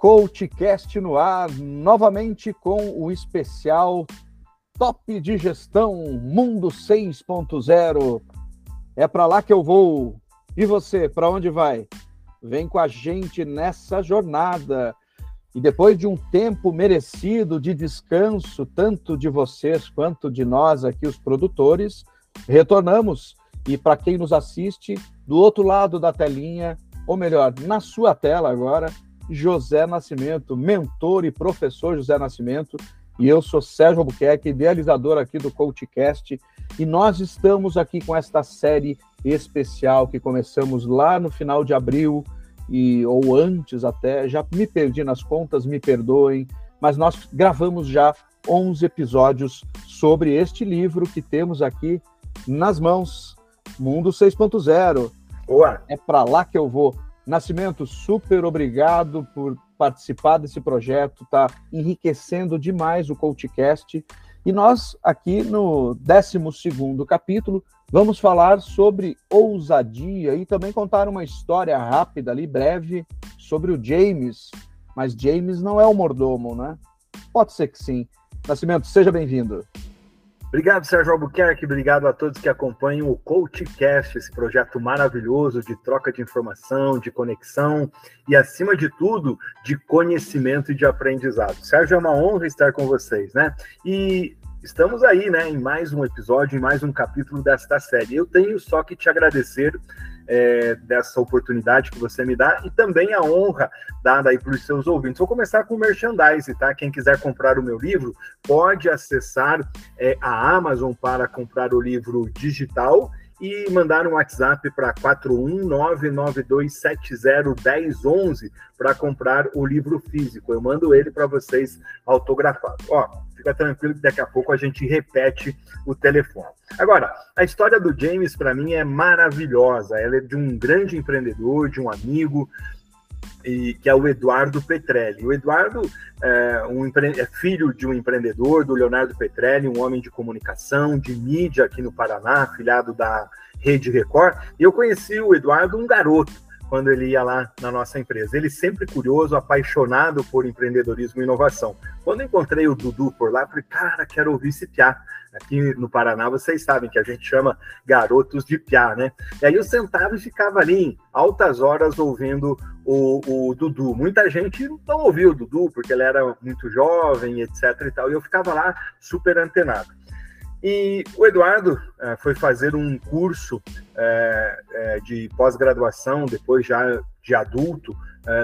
CoachCast no ar, novamente com o especial Top de Gestão Mundo 6.0. É para lá que eu vou. E você, para onde vai? Vem com a gente nessa jornada. E depois de um tempo merecido de descanso, tanto de vocês quanto de nós aqui, os produtores, retornamos. E para quem nos assiste, do outro lado da telinha, ou melhor, na sua tela agora, José Nascimento, mentor e professor José Nascimento, e eu sou Sérgio Albuquerque, idealizador aqui do CoachCast, e nós estamos aqui com esta série especial que começamos lá no final de abril, e ou antes até, já me perdi nas contas, me perdoem, mas nós gravamos já 11 episódios sobre este livro que temos aqui nas mãos, Mundo 6.0. É para lá que eu vou. Nascimento, super obrigado por participar desse projeto, tá enriquecendo demais o CoachCast. E nós, aqui no 12 capítulo, vamos falar sobre ousadia e também contar uma história rápida ali, breve, sobre o James. Mas James não é o mordomo, né? Pode ser que sim. Nascimento, seja bem-vindo. Obrigado, Sérgio Albuquerque. Obrigado a todos que acompanham o CoachCast, esse projeto maravilhoso de troca de informação, de conexão e, acima de tudo, de conhecimento e de aprendizado. Sérgio, é uma honra estar com vocês, né? E estamos aí, né, em mais um episódio, em mais um capítulo desta série. Eu tenho só que te agradecer é, dessa oportunidade que você me dá e também a honra dada aí para os seus ouvintes. Vou começar com o merchandising, tá? Quem quiser comprar o meu livro pode acessar é, a Amazon para comprar o livro digital e mandar um WhatsApp para 41992701011 para comprar o livro físico. Eu mando ele para vocês autografado. Ó, fica tranquilo que daqui a pouco a gente repete o telefone. Agora, a história do James para mim é maravilhosa. Ela é de um grande empreendedor, de um amigo, e, que é o Eduardo Petrelli. O Eduardo é, um é, filho de um empreendedor, do Leonardo Petrelli, um homem de comunicação, de mídia aqui no Paraná, afiliado da Rede Record. E eu conheci o Eduardo, um garoto, quando ele ia lá na nossa empresa. Ele sempre curioso, apaixonado por empreendedorismo e inovação. Quando encontrei o Dudu por lá, falei, cara, quero ouvir esse piá. Aqui no Paraná, vocês sabem que a gente chama garotos de piá, né? E aí eu sentava e ficava ali em altas horas ouvindo o, o Dudu. Muita gente não ouviu o Dudu, porque ele era muito jovem, etc e tal. E eu ficava lá super antenado. E o Eduardo é, foi fazer um curso é, é, de pós-graduação, depois já de adulto,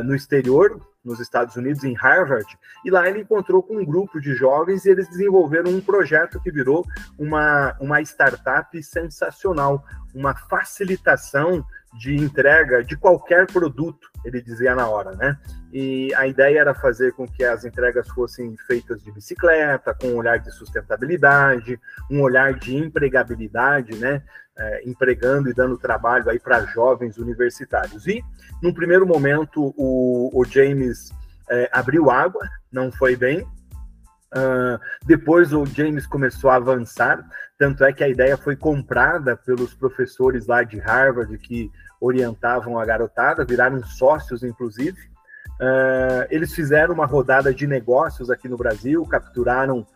no exterior, nos Estados Unidos, em Harvard, e lá ele encontrou com um grupo de jovens e eles desenvolveram um projeto que virou uma, uma startup sensacional, uma facilitação de entrega de qualquer produto, ele dizia na hora, né? E a ideia era fazer com que as entregas fossem feitas de bicicleta, com um olhar de sustentabilidade, um olhar de empregabilidade, né? É, empregando e dando trabalho aí para jovens universitários. E, num primeiro momento, o, o James é, abriu água, não foi bem, Uh, depois o James começou a avançar, tanto é que a ideia foi comprada pelos professores lá de Harvard que orientavam a garotada, viraram sócios, inclusive. Uh, eles fizeram uma rodada de negócios aqui no Brasil, capturaram uh,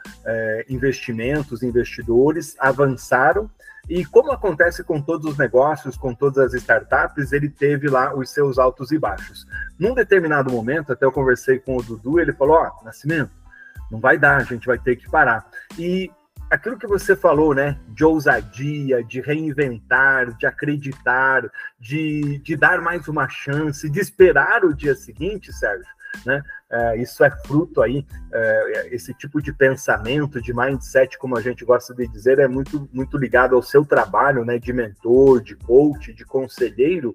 investimentos, investidores, avançaram. E como acontece com todos os negócios, com todas as startups, ele teve lá os seus altos e baixos. Num determinado momento, até eu conversei com o Dudu, ele falou: Ó, oh, Nascimento, não vai dar, a gente vai ter que parar. E aquilo que você falou, né, de ousadia, de reinventar, de acreditar, de, de dar mais uma chance, de esperar o dia seguinte, Sérgio, né? É, isso é fruto aí, é, esse tipo de pensamento, de mindset, como a gente gosta de dizer, é muito, muito ligado ao seu trabalho, né, de mentor, de coach, de conselheiro.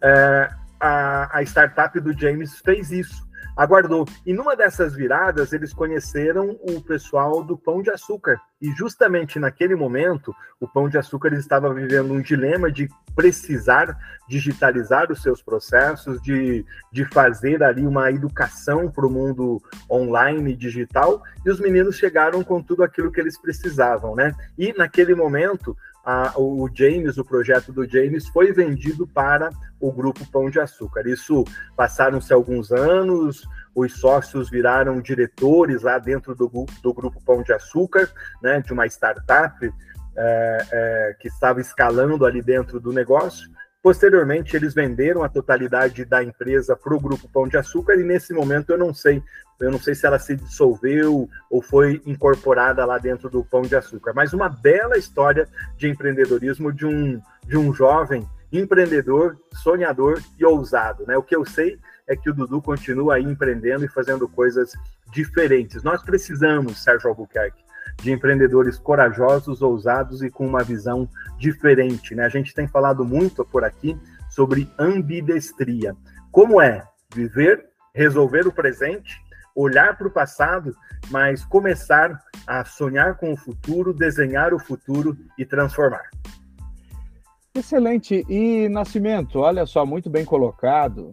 É, a, a startup do James fez isso aguardou. E numa dessas viradas, eles conheceram o pessoal do Pão de Açúcar. E justamente naquele momento, o Pão de Açúcar estava vivendo um dilema de precisar digitalizar os seus processos, de, de fazer ali uma educação para o mundo online digital. E os meninos chegaram com tudo aquilo que eles precisavam, né? E naquele momento, a, o James, o projeto do James, foi vendido para o grupo Pão de Açúcar. Isso passaram-se alguns anos, os sócios viraram diretores lá dentro do, do grupo Pão de Açúcar, né, de uma startup é, é, que estava escalando ali dentro do negócio. Posteriormente, eles venderam a totalidade da empresa para o grupo Pão de Açúcar e nesse momento eu não sei, eu não sei se ela se dissolveu ou foi incorporada lá dentro do Pão de Açúcar. Mas uma bela história de empreendedorismo de um, de um jovem empreendedor, sonhador e ousado. Né? O que eu sei é que o Dudu continua aí empreendendo e fazendo coisas diferentes. Nós precisamos, Sérgio Albuquerque, de empreendedores corajosos, ousados e com uma visão diferente. Né? A gente tem falado muito por aqui sobre ambidestria. Como é viver, resolver o presente, olhar para o passado, mas começar a sonhar com o futuro, desenhar o futuro e transformar. Excelente. E Nascimento, olha só, muito bem colocado.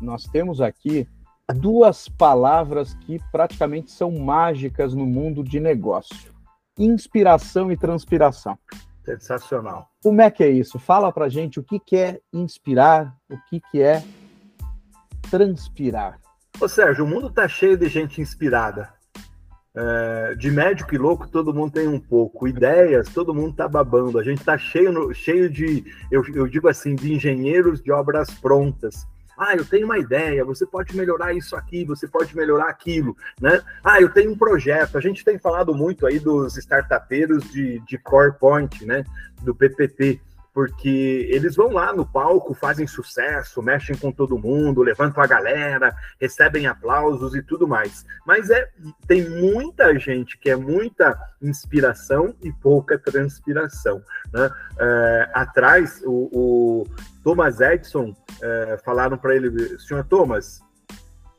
Nós temos aqui duas palavras que praticamente são mágicas no mundo de negócio: inspiração e transpiração. Sensacional. Como é que é isso? Fala pra gente o que, que é inspirar, o que, que é transpirar. Ô Sérgio, o mundo tá cheio de gente inspirada. É, de médico e louco, todo mundo tem um pouco. Ideias, todo mundo tá babando. A gente tá cheio, cheio de, eu, eu digo assim, de engenheiros de obras prontas ah, eu tenho uma ideia, você pode melhorar isso aqui, você pode melhorar aquilo, né? Ah, eu tenho um projeto. A gente tem falado muito aí dos startupeiros de, de Core Point, né? Do PPT porque eles vão lá no palco, fazem sucesso, mexem com todo mundo, levantam a galera, recebem aplausos e tudo mais. Mas é tem muita gente que é muita inspiração e pouca transpiração. Né? É, atrás, o, o, Thomas Edison é, falaram para ele, senhor Thomas,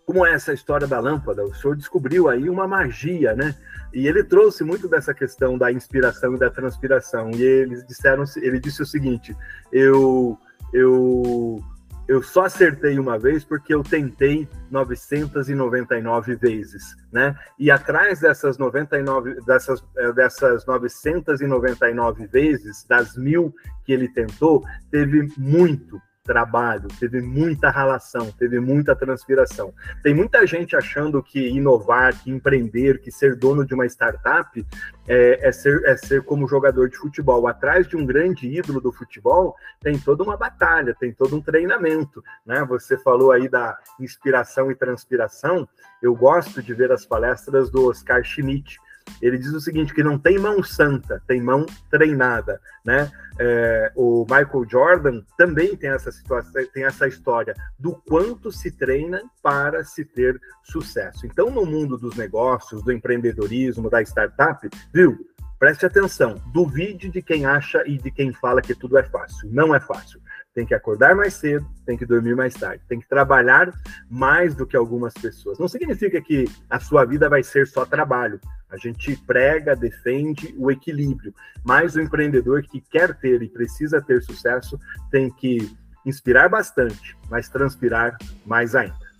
como é essa história da lâmpada? O senhor descobriu aí uma magia, né? E ele trouxe muito dessa questão da inspiração e da transpiração. E eles disseram, ele disse o seguinte: eu, eu, eu só acertei uma vez porque eu tentei 999 vezes, né? E atrás dessas 99, dessas, eh, dessas 999 vezes, das mil que ele tentou, teve muito, trabalho, teve muita relação, teve muita transpiração. Tem muita gente achando que inovar, que empreender, que ser dono de uma startup é, é, ser, é ser como jogador de futebol. Atrás de um grande ídolo do futebol tem toda uma batalha, tem todo um treinamento. Né? Você falou aí da inspiração e transpiração. Eu gosto de ver as palestras do Oscar Schmidt ele diz o seguinte, que não tem mão santa, tem mão treinada, né? É, o Michael Jordan também tem essa situação, tem essa história do quanto se treina para se ter sucesso. Então, no mundo dos negócios, do empreendedorismo, da startup, viu? Preste atenção, duvide de quem acha e de quem fala que tudo é fácil. Não é fácil tem que acordar mais cedo, tem que dormir mais tarde, tem que trabalhar mais do que algumas pessoas. Não significa que a sua vida vai ser só trabalho. A gente prega, defende o equilíbrio, mas o empreendedor que quer ter e precisa ter sucesso tem que inspirar bastante, mas transpirar mais ainda.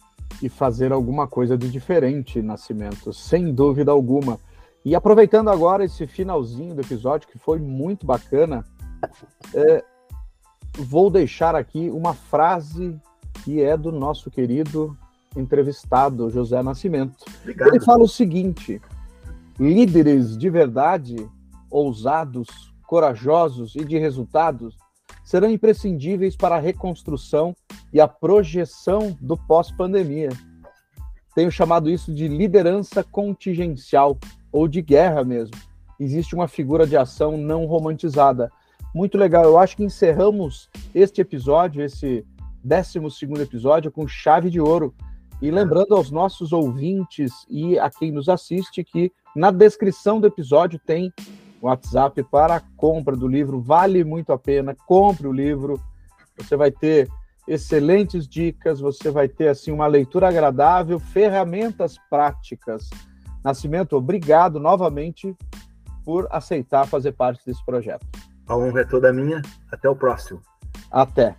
E fazer alguma coisa de diferente, Nascimento, sem dúvida alguma. E aproveitando agora esse finalzinho do episódio, que foi muito bacana, é, vou deixar aqui uma frase que é do nosso querido entrevistado, José Nascimento. Obrigado. Ele fala o seguinte: líderes de verdade, ousados, corajosos e de resultados serão imprescindíveis para a reconstrução e a projeção do pós-pandemia. Tenho chamado isso de liderança contingencial ou de guerra mesmo. Existe uma figura de ação não romantizada, muito legal. Eu acho que encerramos este episódio, esse 12 episódio, com chave de ouro. E lembrando aos nossos ouvintes e a quem nos assiste que na descrição do episódio tem o WhatsApp para a compra do livro. Vale muito a pena. Compre o livro. Você vai ter excelentes dicas, você vai ter assim uma leitura agradável, ferramentas práticas. Nascimento, obrigado novamente por aceitar fazer parte desse projeto. A honra é toda minha. Até o próximo. Até.